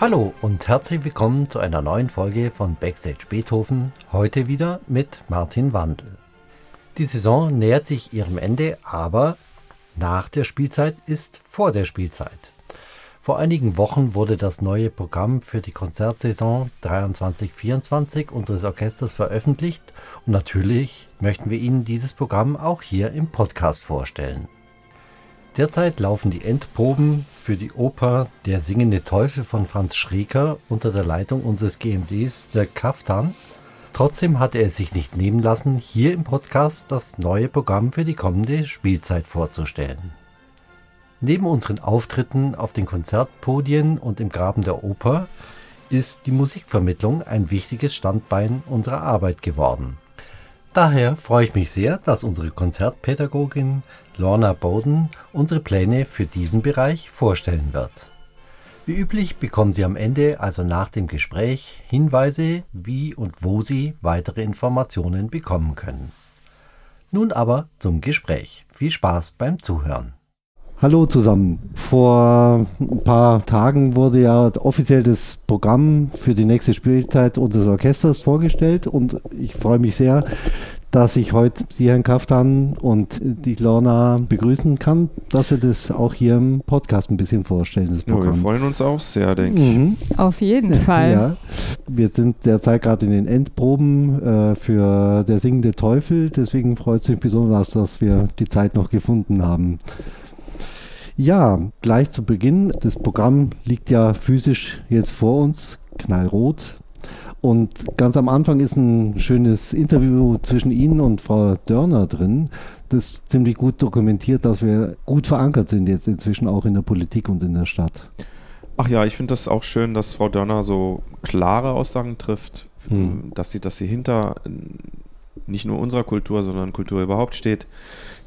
Hallo und herzlich willkommen zu einer neuen Folge von Backstage Beethoven, heute wieder mit Martin Wandel. Die Saison nähert sich ihrem Ende, aber nach der Spielzeit ist vor der Spielzeit. Vor einigen Wochen wurde das neue Programm für die Konzertsaison 23-24 unseres Orchesters veröffentlicht und natürlich möchten wir Ihnen dieses Programm auch hier im Podcast vorstellen. Derzeit laufen die Endproben für die Oper Der singende Teufel von Franz Schrieker unter der Leitung unseres GMDs, der Kaftan. Trotzdem hatte er sich nicht nehmen lassen, hier im Podcast das neue Programm für die kommende Spielzeit vorzustellen. Neben unseren Auftritten auf den Konzertpodien und im Graben der Oper ist die Musikvermittlung ein wichtiges Standbein unserer Arbeit geworden. Daher freue ich mich sehr, dass unsere Konzertpädagogin Lorna Bowden unsere Pläne für diesen Bereich vorstellen wird. Wie üblich bekommen Sie am Ende, also nach dem Gespräch, Hinweise, wie und wo Sie weitere Informationen bekommen können. Nun aber zum Gespräch. Viel Spaß beim Zuhören. Hallo zusammen. Vor ein paar Tagen wurde ja offiziell das Programm für die nächste Spielzeit unseres Orchesters vorgestellt und ich freue mich sehr, dass ich heute die Herrn Kaftan und die Lorna begrüßen kann, dass wir das auch hier im Podcast ein bisschen vorstellen. Das ja, wir freuen uns auch sehr, denke ich. Mhm. Auf jeden Fall. Ja, wir sind derzeit gerade in den Endproben äh, für Der singende Teufel, deswegen freut es mich besonders, dass wir die Zeit noch gefunden haben. Ja, gleich zu Beginn. Das Programm liegt ja physisch jetzt vor uns, knallrot. Und ganz am Anfang ist ein schönes Interview zwischen Ihnen und Frau Dörner drin, das ziemlich gut dokumentiert, dass wir gut verankert sind jetzt inzwischen auch in der Politik und in der Stadt. Ach ja, ich finde das auch schön, dass Frau Dörner so klare Aussagen trifft, hm. dass, sie, dass sie hinter nicht nur unserer Kultur, sondern Kultur überhaupt steht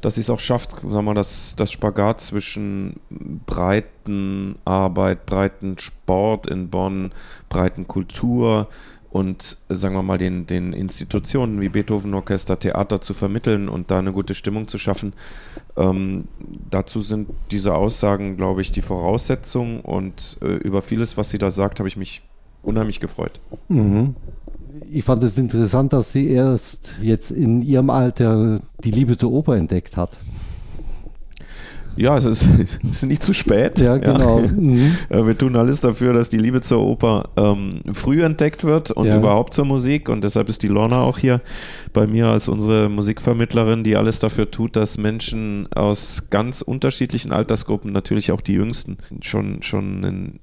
dass sie es auch schafft, sagen wir das, das Spagat zwischen breiten Arbeit, breiten Sport in Bonn, breiten Kultur und sagen wir mal den, den Institutionen wie Beethoven Orchester, Theater zu vermitteln und da eine gute Stimmung zu schaffen. Ähm, dazu sind diese Aussagen, glaube ich, die Voraussetzung und äh, über vieles, was sie da sagt, habe ich mich unheimlich gefreut. Mhm ich fand es interessant, dass sie erst jetzt in ihrem Alter die Liebe zur Oper entdeckt hat. Ja, es ist, es ist nicht zu spät. Ja, genau. Ja. Mhm. Äh, wir tun alles dafür, dass die Liebe zur Oper ähm, früh entdeckt wird und ja. überhaupt zur Musik. Und deshalb ist die Lorna auch hier bei mir als unsere Musikvermittlerin, die alles dafür tut, dass Menschen aus ganz unterschiedlichen Altersgruppen, natürlich auch die Jüngsten, schon, schon einen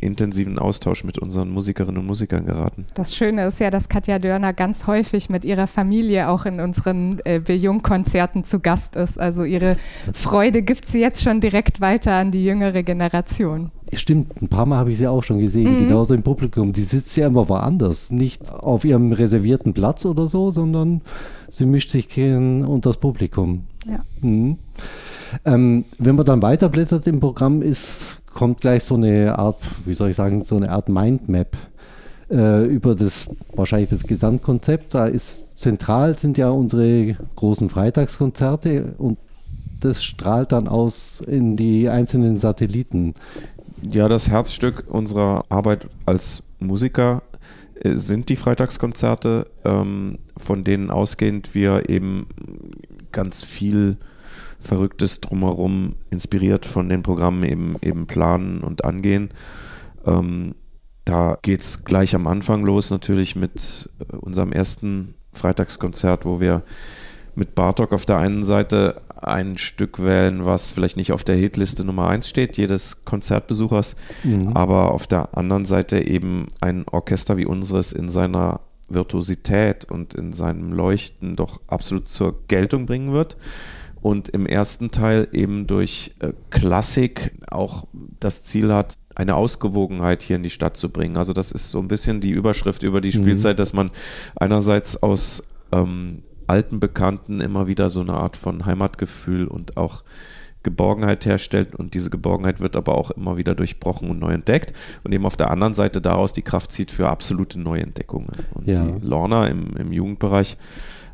intensiven Austausch mit unseren Musikerinnen und Musikern geraten. Das Schöne ist ja, dass Katja Dörner ganz häufig mit ihrer Familie auch in unseren äh, Bejung-Konzerten zu Gast ist. Also ihre Freude gibt sie jetzt schon direkt weiter an die jüngere Generation. Stimmt, ein paar Mal habe ich sie auch schon gesehen, mhm. genauso im Publikum. Die sitzt ja immer woanders, nicht auf ihrem reservierten Platz oder so, sondern sie mischt sich unter das Publikum. Ja. Mhm. Ähm, wenn man dann weiterblättert im Programm, ist kommt gleich so eine Art, wie soll ich sagen, so eine Art Mindmap äh, über das wahrscheinlich das Gesamtkonzept. Da ist zentral sind ja unsere großen Freitagskonzerte und das strahlt dann aus in die einzelnen Satelliten. Ja, das Herzstück unserer Arbeit als Musiker äh, sind die Freitagskonzerte, ähm, von denen ausgehend wir eben ganz viel Verrücktes drumherum, inspiriert von den Programmen eben, eben planen und angehen. Ähm, da geht es gleich am Anfang los, natürlich mit äh, unserem ersten Freitagskonzert, wo wir mit Bartok auf der einen Seite ein Stück wählen, was vielleicht nicht auf der Hitliste Nummer 1 steht, jedes Konzertbesuchers, mhm. aber auf der anderen Seite eben ein Orchester wie unseres in seiner Virtuosität und in seinem Leuchten doch absolut zur Geltung bringen wird und im ersten Teil eben durch äh, Klassik auch das Ziel hat, eine Ausgewogenheit hier in die Stadt zu bringen. Also das ist so ein bisschen die Überschrift über die mhm. Spielzeit, mhm. dass man einerseits aus ähm, alten Bekannten immer wieder so eine Art von Heimatgefühl und auch Geborgenheit herstellt und diese Geborgenheit wird aber auch immer wieder durchbrochen und neu entdeckt und eben auf der anderen Seite daraus die Kraft zieht für absolute Neuentdeckungen. Und ja. die Lorna im, im Jugendbereich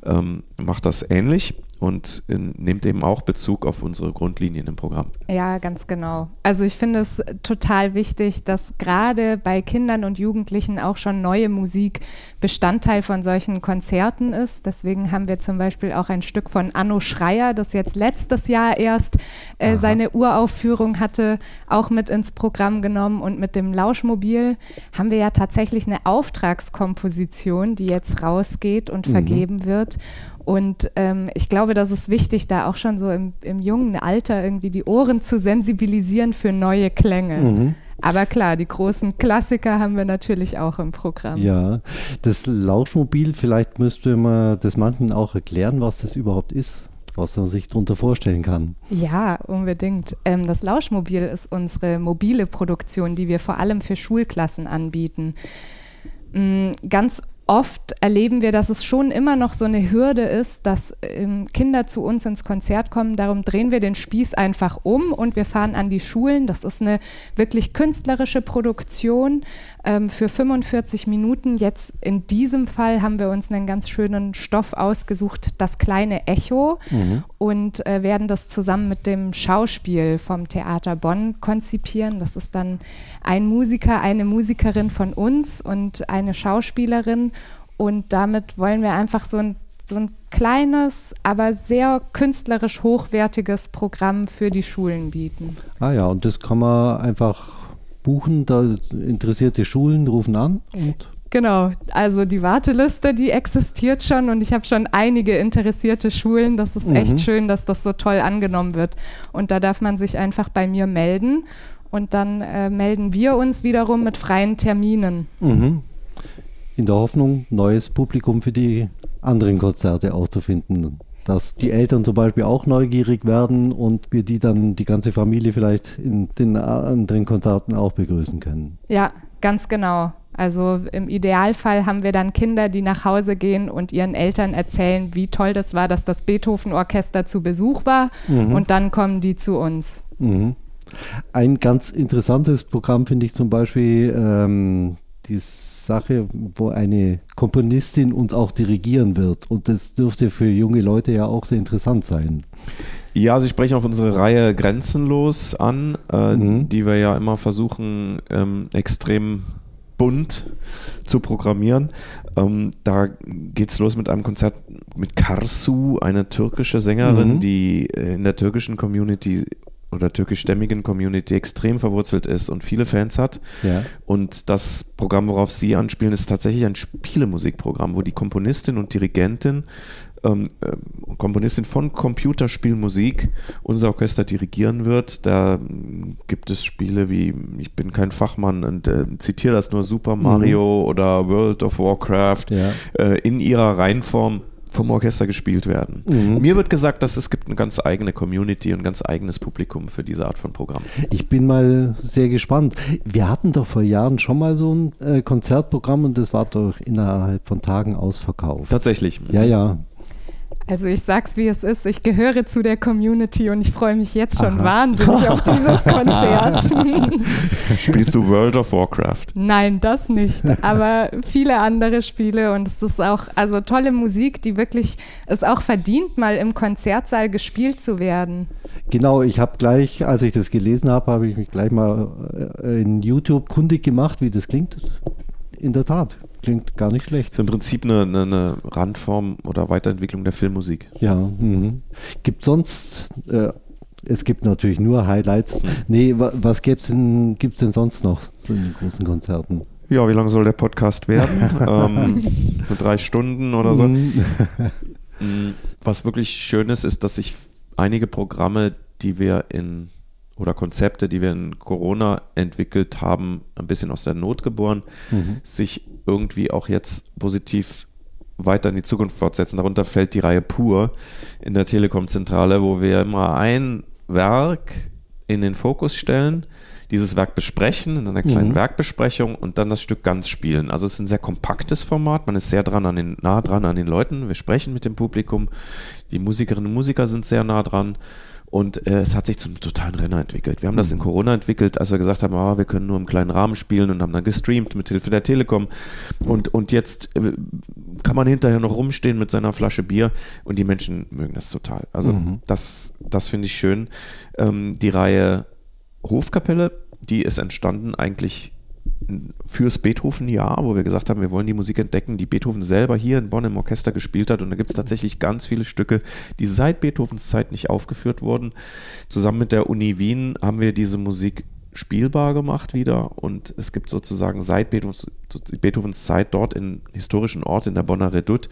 ähm, macht das ähnlich und in, nimmt eben auch Bezug auf unsere Grundlinien im Programm. Ja, ganz genau. Also ich finde es total wichtig, dass gerade bei Kindern und Jugendlichen auch schon neue Musik Bestandteil von solchen Konzerten ist. Deswegen haben wir zum Beispiel auch ein Stück von Anno Schreier, das jetzt letztes Jahr erst äh, seine Uraufführung hatte, auch mit ins Programm genommen. Und mit dem Lauschmobil haben wir ja tatsächlich eine Auftragskomposition, die jetzt rausgeht und mhm. vergeben wird. Und ähm, ich glaube, das ist wichtig, da auch schon so im, im, jungen Alter irgendwie die Ohren zu sensibilisieren für neue Klänge. Mhm. Aber klar, die großen Klassiker haben wir natürlich auch im Programm. Ja, das Lauschmobil, vielleicht müsste man das manchen auch erklären, was das überhaupt ist was man sich darunter vorstellen kann. Ja, unbedingt. Ähm, das Lauschmobil ist unsere mobile Produktion, die wir vor allem für Schulklassen anbieten. Mhm, ganz oft erleben wir, dass es schon immer noch so eine Hürde ist, dass ähm, Kinder zu uns ins Konzert kommen. Darum drehen wir den Spieß einfach um und wir fahren an die Schulen. Das ist eine wirklich künstlerische Produktion ähm, für 45 Minuten. Jetzt in diesem Fall haben wir uns einen ganz schönen Stoff ausgesucht, das kleine Echo, mhm. und äh, werden das zusammen mit dem Schauspiel vom Theater Bonn konzipieren. Das ist dann ein Musiker, eine Musikerin von uns und eine Schauspielerin. Und damit wollen wir einfach so ein, so ein kleines, aber sehr künstlerisch hochwertiges Programm für die Schulen bieten. Ah ja, und das kann man einfach buchen, da interessierte Schulen rufen an und Genau, also die Warteliste, die existiert schon und ich habe schon einige interessierte Schulen. Das ist mhm. echt schön, dass das so toll angenommen wird. Und da darf man sich einfach bei mir melden und dann äh, melden wir uns wiederum mit freien Terminen. Mhm in der Hoffnung, neues Publikum für die anderen Konzerte auch zu finden. Dass die Eltern zum Beispiel auch neugierig werden und wir die dann, die ganze Familie vielleicht in den anderen Konzerten auch begrüßen können. Ja, ganz genau. Also im Idealfall haben wir dann Kinder, die nach Hause gehen und ihren Eltern erzählen, wie toll das war, dass das Beethoven-Orchester zu Besuch war. Mhm. Und dann kommen die zu uns. Mhm. Ein ganz interessantes Programm finde ich zum Beispiel ähm, die Sache, wo eine Komponistin uns auch dirigieren wird. Und das dürfte für junge Leute ja auch sehr interessant sein. Ja, Sie sprechen auf unsere Reihe Grenzenlos an, äh, mhm. die wir ja immer versuchen, ähm, extrem bunt zu programmieren. Ähm, da geht es los mit einem Konzert mit Karsu, eine türkische Sängerin, mhm. die in der türkischen Community oder türkischstämmigen Community extrem verwurzelt ist und viele Fans hat. Ja. Und das Programm, worauf Sie anspielen, ist tatsächlich ein Spielemusikprogramm, wo die Komponistin und Dirigentin ähm, äh, Komponistin von Computerspielmusik unser Orchester dirigieren wird. Da gibt es Spiele wie Ich bin kein Fachmann und äh, zitiere das nur Super Mario mhm. oder World of Warcraft ja. äh, in ihrer Reihenform vom Orchester gespielt werden. Mhm. Mir wird gesagt, dass es gibt eine ganz eigene Community und ein ganz eigenes Publikum für diese Art von Programm. Ich bin mal sehr gespannt. Wir hatten doch vor Jahren schon mal so ein äh, Konzertprogramm und das war doch innerhalb von Tagen ausverkauft. Tatsächlich. Ja, ja. Also ich sag's wie es ist, ich gehöre zu der Community und ich freue mich jetzt schon Aha. wahnsinnig auf dieses Konzert. Spielst du World of Warcraft? Nein, das nicht, aber viele andere Spiele und es ist auch also tolle Musik, die wirklich es auch verdient, mal im Konzertsaal gespielt zu werden. Genau, ich habe gleich, als ich das gelesen habe, habe ich mich gleich mal äh, in YouTube kundig gemacht, wie das klingt. In der Tat, klingt gar nicht schlecht. Ist im Prinzip eine, eine, eine Randform oder Weiterentwicklung der Filmmusik. Ja, mhm. gibt sonst, äh, es gibt natürlich nur Highlights. Mhm. Nee, was gibt's denn, gibt's denn sonst noch so in den großen Konzerten? Ja, wie lang soll der Podcast werden? ähm, drei Stunden oder so. Mhm. Mm, was wirklich schön ist, ist, dass sich einige Programme, die wir in oder Konzepte, die wir in Corona entwickelt haben, ein bisschen aus der Not geboren, mhm. sich irgendwie auch jetzt positiv weiter in die Zukunft fortsetzen. Darunter fällt die Reihe Pur in der Telekom-Zentrale, wo wir immer ein Werk in den Fokus stellen, dieses Werk besprechen in einer kleinen mhm. Werkbesprechung und dann das Stück ganz spielen. Also es ist ein sehr kompaktes Format, man ist sehr dran an den, nah dran an den Leuten, wir sprechen mit dem Publikum, die Musikerinnen und Musiker sind sehr nah dran und äh, es hat sich zu einem totalen Renner entwickelt. Wir haben mhm. das in Corona entwickelt, als wir gesagt haben, oh, wir können nur im kleinen Rahmen spielen und haben dann gestreamt mit Hilfe der Telekom. Und, und jetzt äh, kann man hinterher noch rumstehen mit seiner Flasche Bier und die Menschen mögen das total. Also Mhm. das, das finde ich schön. Ähm, die Reihe Hofkapelle, die ist entstanden eigentlich fürs Beethoven-Jahr, wo wir gesagt haben, wir wollen die Musik entdecken, die Beethoven selber hier in Bonn im Orchester gespielt hat. Und da gibt es tatsächlich ganz viele Stücke, die seit Beethovens Zeit nicht aufgeführt wurden. Zusammen mit der Uni Wien haben wir diese Musik spielbar gemacht wieder und es gibt sozusagen seit Beethovens, Beethovens Zeit dort im historischen Ort in der Bonner Redoute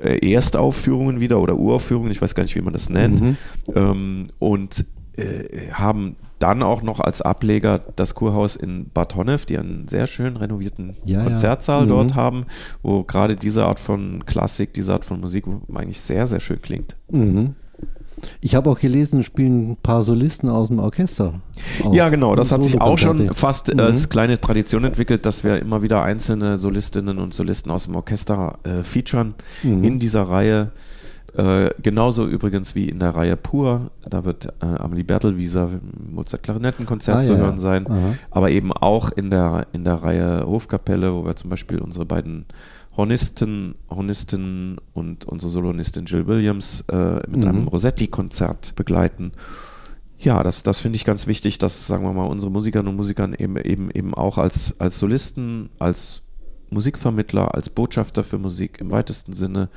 äh, Erstaufführungen wieder oder Uraufführungen, ich weiß gar nicht, wie man das nennt. Mhm. Ähm, und äh, haben dann auch noch als Ableger das Kurhaus in Bad Honnef, die einen sehr schön renovierten Ja, ja. Konzertsaal Mhm. dort haben, wo gerade diese Art von Klassik, diese Art von Musik eigentlich sehr, sehr schön klingt. Mhm. Ich habe auch gelesen, spielen ein paar Solisten aus dem Orchester. auch. Ja, genau. Das hat sich auch schon fast Mhm. als kleine Tradition entwickelt, dass wir immer wieder einzelne Solistinnen und Solisten aus dem Orchester äh, featuren Mhm. in dieser Reihe. Äh, genauso übrigens wie in der Reihe Pur. Da wird äh, Amelie Bertelwieser Mozart Klarinettenkonzert Ah, zu ja, hören sein. Aha. Aber eben auch in der, in der Reihe Hofkapelle, wo wir zum Beispiel unsere beiden Hornisten, Hornisten und unsere Solonistin Jill Williams äh, mit Mhm. einem Rossetti-Konzert begleiten. Ja, das, das finde ich ganz wichtig, dass, sagen wir mal, unsere Musikerinnen und Musiker eben, eben, eben auch als, als Solisten, als Musikvermittler, als Botschafter für Musik im weitesten Sinne,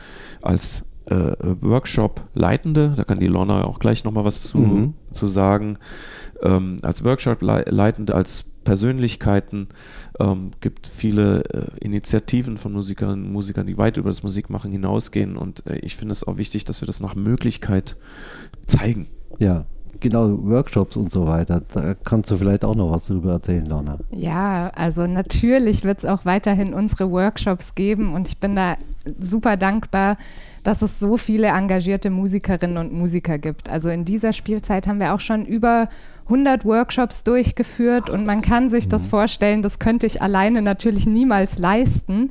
als äh, Workshop-Leitende, da kann die Lorna auch gleich nochmal was zu, Mhm. zu sagen, ähm, als Workshop-Leitende, als Persönlichkeiten, ähm, gibt viele äh, Initiativen von Musikerinnen und Musikern, die weit über das Musikmachen hinausgehen und äh, ich finde es auch wichtig, dass wir das nach Möglichkeit zeigen. Ja, genau, Workshops und so weiter. Da kannst du vielleicht auch noch was drüber erzählen, Lorna. Ja, also natürlich wird es auch weiterhin unsere Workshops geben und ich bin da super dankbar, dass es so viele engagierte Musikerinnen und Musiker gibt. Also in dieser Spielzeit haben wir auch schon über 100 Workshops durchgeführt und man kann sich das vorstellen, das könnte ich alleine natürlich niemals leisten,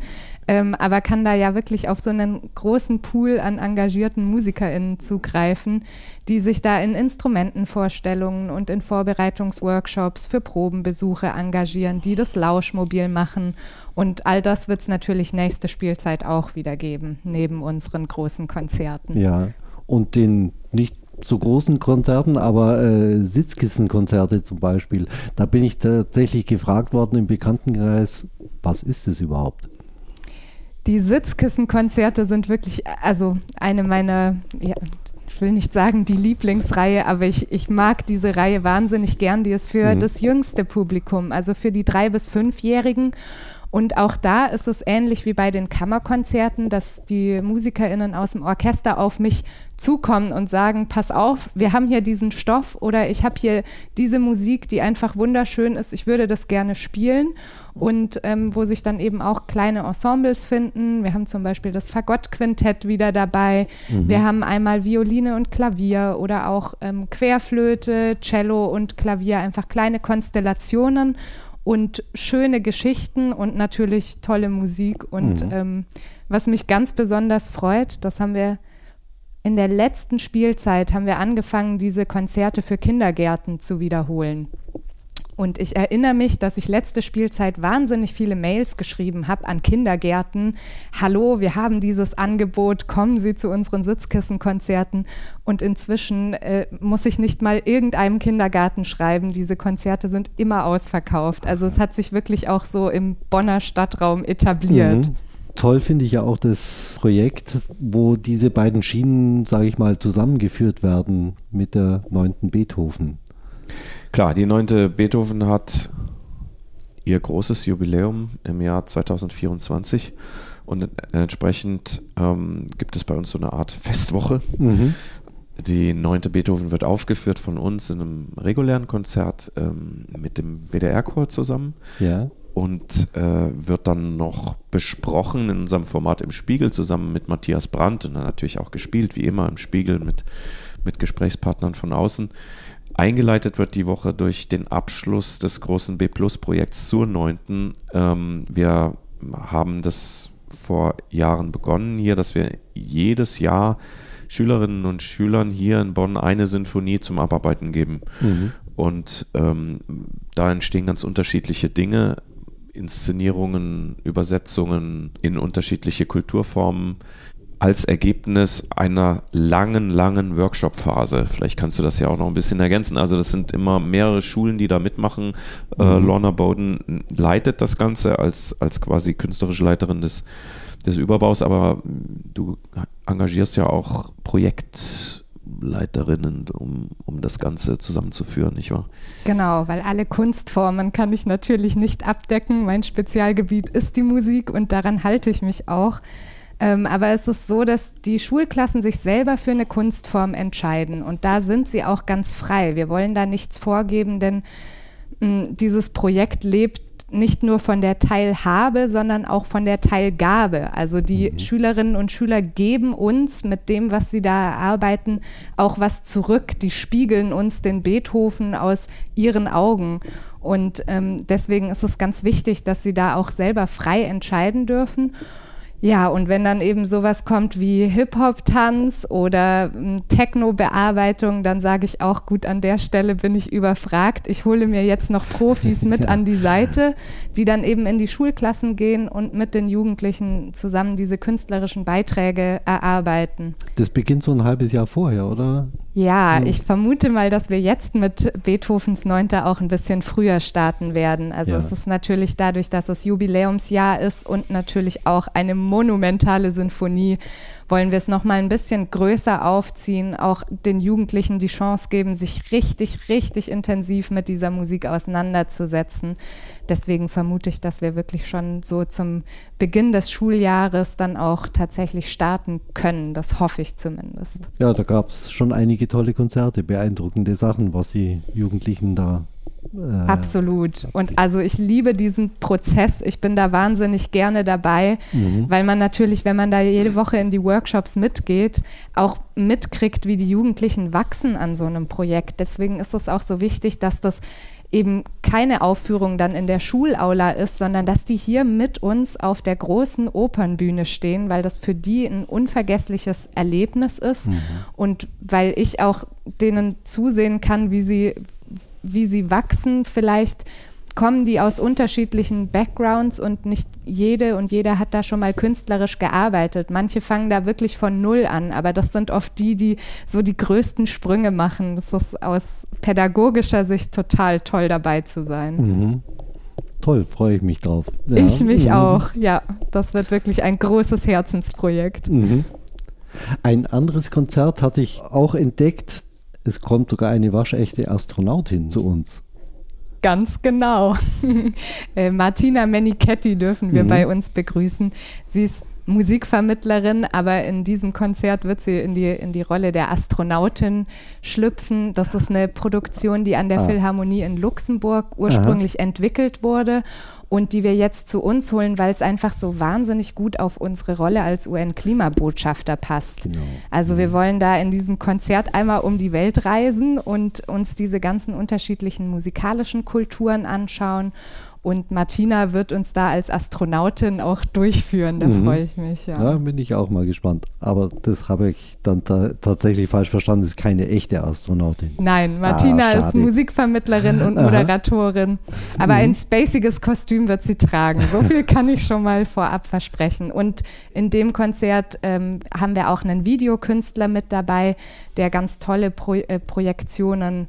ähm, aber kann da ja wirklich auf so einen großen Pool an engagierten MusikerInnen zugreifen, die sich da in Instrumentenvorstellungen und in Vorbereitungsworkshops für Probenbesuche engagieren, die das Lauschmobil machen. Und all das wird es natürlich nächste Spielzeit auch wieder geben, neben unseren großen Konzerten. Ja, und den nicht so großen Konzerten, aber äh, Sitzkissenkonzerte zum Beispiel. Da bin ich tatsächlich gefragt worden im Bekanntenkreis, was ist es überhaupt? Die Sitzkissenkonzerte sind wirklich, also eine meiner, ja, ich will nicht sagen die Lieblingsreihe, aber ich, ich mag diese Reihe wahnsinnig gern. Die ist für Mhm. das jüngste Publikum, also für die drei- bis fünfjährigen. Und auch da ist es ähnlich wie bei den Kammerkonzerten, dass die MusikerInnen aus dem Orchester auf mich zukommen und sagen, pass auf, wir haben hier diesen Stoff oder ich habe hier diese Musik, die einfach wunderschön ist, ich würde das gerne spielen. Und ähm, wo sich dann eben auch kleine Ensembles finden. Wir haben zum Beispiel das Fagottquintett wieder dabei. Wir haben einmal Violine und Klavier oder auch ähm, Querflöte, Cello und Klavier, einfach kleine Konstellationen und schöne Geschichten und natürlich tolle Musik. Und Mhm. ähm, was mich ganz besonders freut, das haben wir in der letzten Spielzeit haben wir angefangen, diese Konzerte für Kindergärten zu wiederholen. Und ich erinnere mich, dass ich letzte Spielzeit wahnsinnig viele Mails geschrieben habe an Kindergärten. Hallo, wir haben dieses Angebot, kommen Sie zu unseren Sitzkissenkonzerten. Und inzwischen äh, muss ich nicht mal irgendeinem Kindergarten schreiben. Diese Konzerte sind immer ausverkauft. Also es hat sich wirklich auch so im Bonner Stadtraum etabliert. Mhm. Toll finde ich ja auch das Projekt, wo diese beiden Schienen, sage ich mal, zusammengeführt werden mit der neunten Beethoven. Klar, die neunte Beethoven hat ihr großes Jubiläum im Jahr 2024 und entsprechend ähm, gibt es bei uns so eine Art Festwoche. Mhm. Die neunte Beethoven wird aufgeführt von uns in einem regulären Konzert ähm, mit dem WDR-Chor zusammen Ja. und äh, wird dann noch besprochen in unserem Format im Spiegel zusammen mit Matthias Brandt und dann natürlich auch gespielt, wie immer im Spiegel mit, mit Gesprächspartnern von außen. Eingeleitet wird die Woche durch den Abschluss des großen B-Plus-Projekts zur neunten. Ähm, wir haben das vor Jahren begonnen hier, dass wir jedes Jahr Schülerinnen und Schülern hier in Bonn eine Sinfonie zum Abarbeiten geben. Mhm. Und ähm, da entstehen ganz unterschiedliche Dinge. Inszenierungen, Übersetzungen in unterschiedliche Kulturformen als Ergebnis einer langen, langen Workshop-Phase. Vielleicht kannst du das ja auch noch ein bisschen ergänzen. Also das sind immer mehrere Schulen, die da mitmachen. Äh, mhm. Äh, Lorna Bowden leitet das Ganze als, als quasi künstlerische Leiterin des, des Überbaus, aber du engagierst ja auch Projektleiterinnen, um, um das Ganze zusammenzuführen, nicht wahr? Genau, weil alle Kunstformen kann ich natürlich nicht abdecken. Mein Spezialgebiet ist die Musik und daran halte ich mich auch. Ähm, aber es ist so, dass die Schulklassen sich selber für eine Kunstform entscheiden und da sind sie auch ganz frei. Wir wollen da nichts vorgeben, denn mh, dieses Projekt lebt nicht nur von der Teilhabe, sondern auch von der Teilgabe. Also die mhm. Schülerinnen und Schüler geben uns mit dem, was sie da erarbeiten, auch was zurück. Die spiegeln uns den Beethoven aus ihren Augen. Und ähm, deswegen ist es ganz wichtig, dass sie da auch selber frei entscheiden dürfen. Ja, und wenn dann eben sowas kommt wie Hip-Hop-Tanz oder hm, Techno-Bearbeitung, dann sage ich auch, gut, an der Stelle bin ich überfragt. Ich hole mir jetzt noch Profis mit ja. an die Seite, die dann eben in die Schulklassen gehen und mit den Jugendlichen zusammen diese künstlerischen Beiträge erarbeiten. Das beginnt so ein halbes Jahr vorher, oder? Ja, hm. ich vermute mal, dass wir jetzt mit Beethovens Neunter auch ein bisschen früher starten werden. Also ja. es ist natürlich dadurch, dass es Jubiläumsjahr ist und natürlich auch eine monumentale Sinfonie wollen wir es noch mal ein bisschen größer aufziehen, auch den Jugendlichen die Chance geben, sich richtig, richtig intensiv mit dieser Musik auseinanderzusetzen. Deswegen vermute ich, dass wir wirklich schon so zum Beginn des Schuljahres dann auch tatsächlich starten können. Das hoffe ich zumindest. Ja, da gab es schon einige tolle Konzerte, beeindruckende Sachen, was die Jugendlichen da äh, Absolut. Und also ich liebe diesen Prozess. Ich bin da wahnsinnig gerne dabei, mhm. weil man natürlich, wenn man da jede Woche in die Workshops mitgeht, auch mitkriegt, wie die Jugendlichen wachsen an so einem Projekt. Deswegen ist es auch so wichtig, dass das eben keine Aufführung dann in der Schulaula ist, sondern dass die hier mit uns auf der großen Opernbühne stehen, weil das für die ein unvergessliches Erlebnis ist mhm. und weil ich auch denen zusehen kann, wie sie wie sie wachsen. Vielleicht kommen die aus unterschiedlichen Backgrounds und nicht jede und jeder hat da schon mal künstlerisch gearbeitet. Manche fangen da wirklich von Null an, aber das sind oft die, die so die größten Sprünge machen. Das ist aus pädagogischer Sicht total toll dabei zu sein. Mhm. Toll, freue ich mich drauf. Ja. Ich mich mhm. auch, ja. Das wird wirklich ein großes Herzensprojekt. Mhm. Ein anderes Konzert hatte ich auch entdeckt, es kommt sogar eine waschechte Astronautin zu uns. Ganz genau. Äh, Martina Menichetti dürfen wir mhm. bei uns begrüßen. Sie ist Musikvermittlerin, aber in diesem Konzert wird sie in die, in die Rolle der Astronautin schlüpfen. Das ist eine Produktion, die an der ah. Philharmonie in Luxemburg ursprünglich Aha. entwickelt wurde und die wir jetzt zu uns holen, weil es einfach so wahnsinnig gut auf unsere Rolle als UN-Klimabotschafter passt. Genau. Also wir mhm. wollen da in diesem Konzert einmal um die Welt reisen und uns diese ganzen unterschiedlichen musikalischen Kulturen anschauen und Martina wird uns da als Astronautin auch durchführen. Da mhm. freue ich mich. Ja. ja. bin ich auch mal gespannt. Aber das habe ich dann ta tatsächlich falsch verstanden. Das ist keine echte Astronautin. Nein, Martina ah, ist Musikvermittlerin und Moderatorin. Aber mhm. ein spaciges Kostüm wird sie tragen. So viel kann ich schon mal vorab versprechen. Und in dem Konzert ähm, haben wir auch einen Videokünstler mit dabei, der ganz tolle Pro äh, Projektionen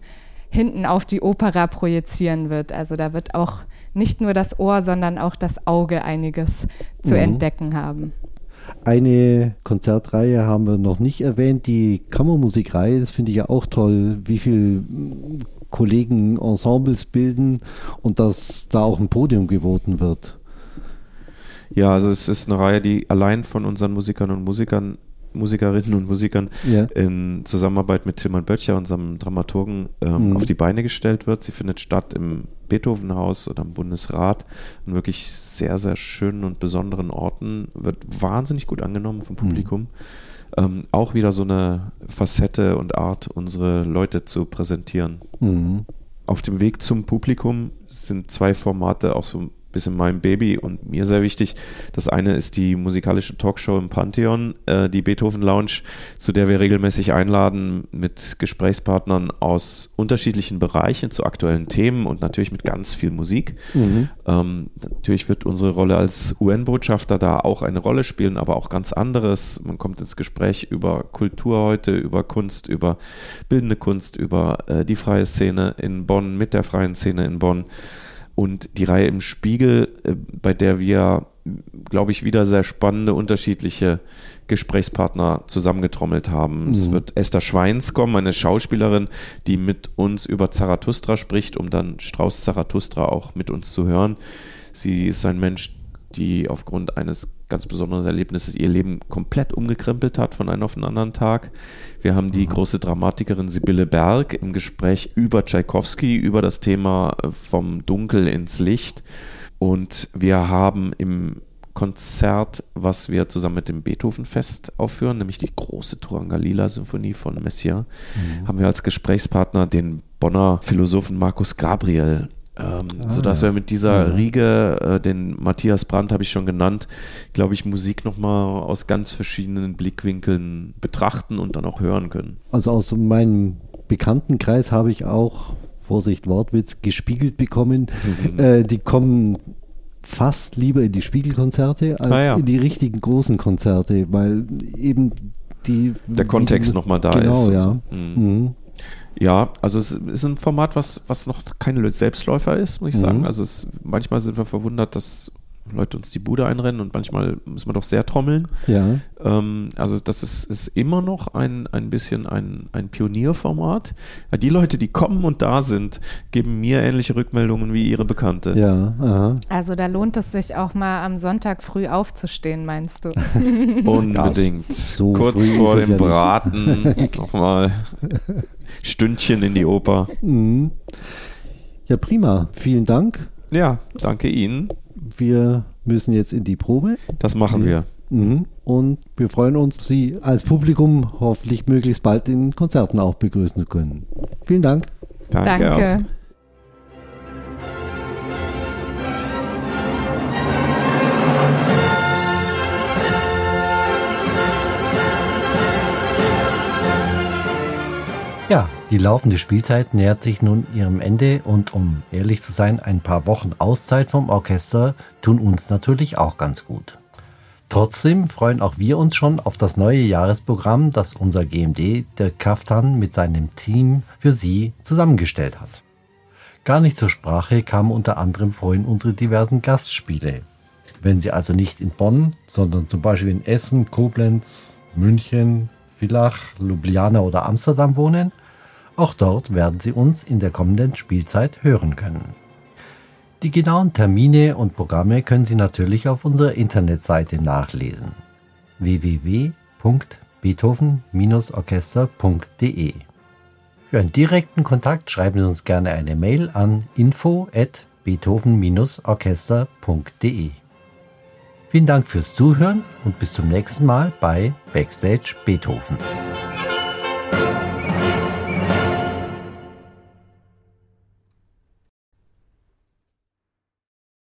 hinten auf die Opera projizieren wird. Also da wird auch nicht nur das Ohr, sondern auch das Auge einiges zu mhm. entdecken haben. Eine Konzertreihe haben wir noch nicht erwähnt, die Kammermusikreihe, das finde ich ja auch toll, wie viele Kollegen Ensembles bilden und dass da auch ein Podium geboten wird. Ja, also es ist eine Reihe, die allein von unseren Musikern und Musikern Musikerinnen und Musikern ja. in Zusammenarbeit mit Tilman Böttcher, unserem Dramaturgen, ähm, mhm. auf die Beine gestellt wird. Sie findet statt im Beethovenhaus oder im Bundesrat an wirklich sehr, sehr schönen und besonderen Orten. Wird wahnsinnig gut angenommen vom mhm. Publikum. Mhm. Ähm, auch wieder so eine Facette und Art, unsere Leute zu präsentieren. Mhm. Auf dem Weg zum Publikum sind zwei Formate auch so bisschen mein Baby und mir sehr wichtig. Das eine ist die musikalische Talkshow im Pantheon, äh, die Beethoven Lounge, zu der wir regelmäßig einladen mit Gesprächspartnern aus unterschiedlichen Bereichen zu aktuellen Themen und natürlich mit ganz viel Musik. Mhm. Ähm, natürlich wird unsere Rolle als UN-Botschafter da auch eine Rolle spielen, aber auch ganz anderes. Man kommt ins Gespräch über Kultur heute, über Kunst, über bildende Kunst, über äh, die freie Szene in Bonn, mit der freien Szene in Bonn und die Reihe im Spiegel, äh, bei der wir, glaube ich, wieder sehr spannende, unterschiedliche Gesprächspartner zusammengetrommelt haben. Mhm. Es wird Esther Schweins kommen, eine Schauspielerin, die mit uns über Zarathustra spricht, um dann Strauß Zarathustra auch mit uns zu hören. Sie ist ein Mensch, die aufgrund eines ganz besonderes Erlebnis, das ihr Leben komplett umgekrempelt hat von einem auf den anderen Tag. Wir haben die mhm. große Dramatikerin Sibylle Berg im Gespräch über Tschaikowski, über das Thema äh, vom Dunkel ins Licht. Und wir haben im Konzert, was wir zusammen mit dem Beethoven-Fest aufführen, nämlich die große Turangalila-Symphonie von Messiaen, mhm. haben wir als Gesprächspartner den Bonner Philosophen Markus Gabriel ähm, ah, sodass ja. wir mit dieser mhm. Riege, äh, den Matthias Brandt habe ich schon genannt, glaube ich, Musik nochmal aus ganz verschiedenen Blickwinkeln betrachten und dann auch hören können. Also aus meinem Bekanntenkreis habe ich auch, Vorsicht Wortwitz, gespiegelt bekommen. Mhm. Äh, die kommen fast lieber in die Spiegelkonzerte als ah, ja. in die richtigen großen Konzerte, weil eben die. Der Kontext nochmal da genau, ist. Genau, ja. So. Mhm. Ja, also es ist ein Format, was, was noch keine Selbstläufer ist, muss ich mhm. sagen. Also es, manchmal sind wir verwundert, dass Leute uns die Bude einrennen und manchmal müssen wir doch sehr trommeln. Ja. Ähm, also das ist, ist immer noch ein, ein bisschen ein, ein Pionierformat. Die Leute, die kommen und da sind, geben mir ähnliche Rückmeldungen wie ihre Bekannte. Ja, aha. Also da lohnt es sich auch mal am Sonntag früh aufzustehen, meinst du? Unbedingt. So Kurz vor dem ja Braten nochmal Stündchen in die Oper. Mhm. Ja, prima. Vielen Dank. Ja, danke Ihnen wir müssen jetzt in die Probe. Das machen wir. Mhm. Und wir freuen uns, Sie als Publikum hoffentlich möglichst bald in Konzerten auch begrüßen zu können. Vielen Dank. Danke. Danke. Die laufende Spielzeit nähert sich nun ihrem Ende und um ehrlich zu sein, ein paar Wochen Auszeit vom Orchester tun uns natürlich auch ganz gut. Trotzdem freuen auch wir uns schon auf das neue Jahresprogramm, das unser GMD, der Kaftan, mit seinem Team für Sie zusammengestellt hat. Gar nicht zur Sprache kamen unter anderem vorhin unsere diversen Gastspiele. Wenn Sie also nicht in Bonn, sondern zum Beispiel in Essen, Koblenz, München, Villach, Ljubljana oder Amsterdam wohnen, auch dort werden Sie uns in der kommenden Spielzeit hören können. Die genauen Termine und Programme können Sie natürlich auf unserer Internetseite nachlesen www.beethoven-orchester.de. Für einen direkten Kontakt schreiben Sie uns gerne eine Mail an info@beethoven-orchester.de. Vielen Dank fürs Zuhören und bis zum nächsten Mal bei Backstage Beethoven.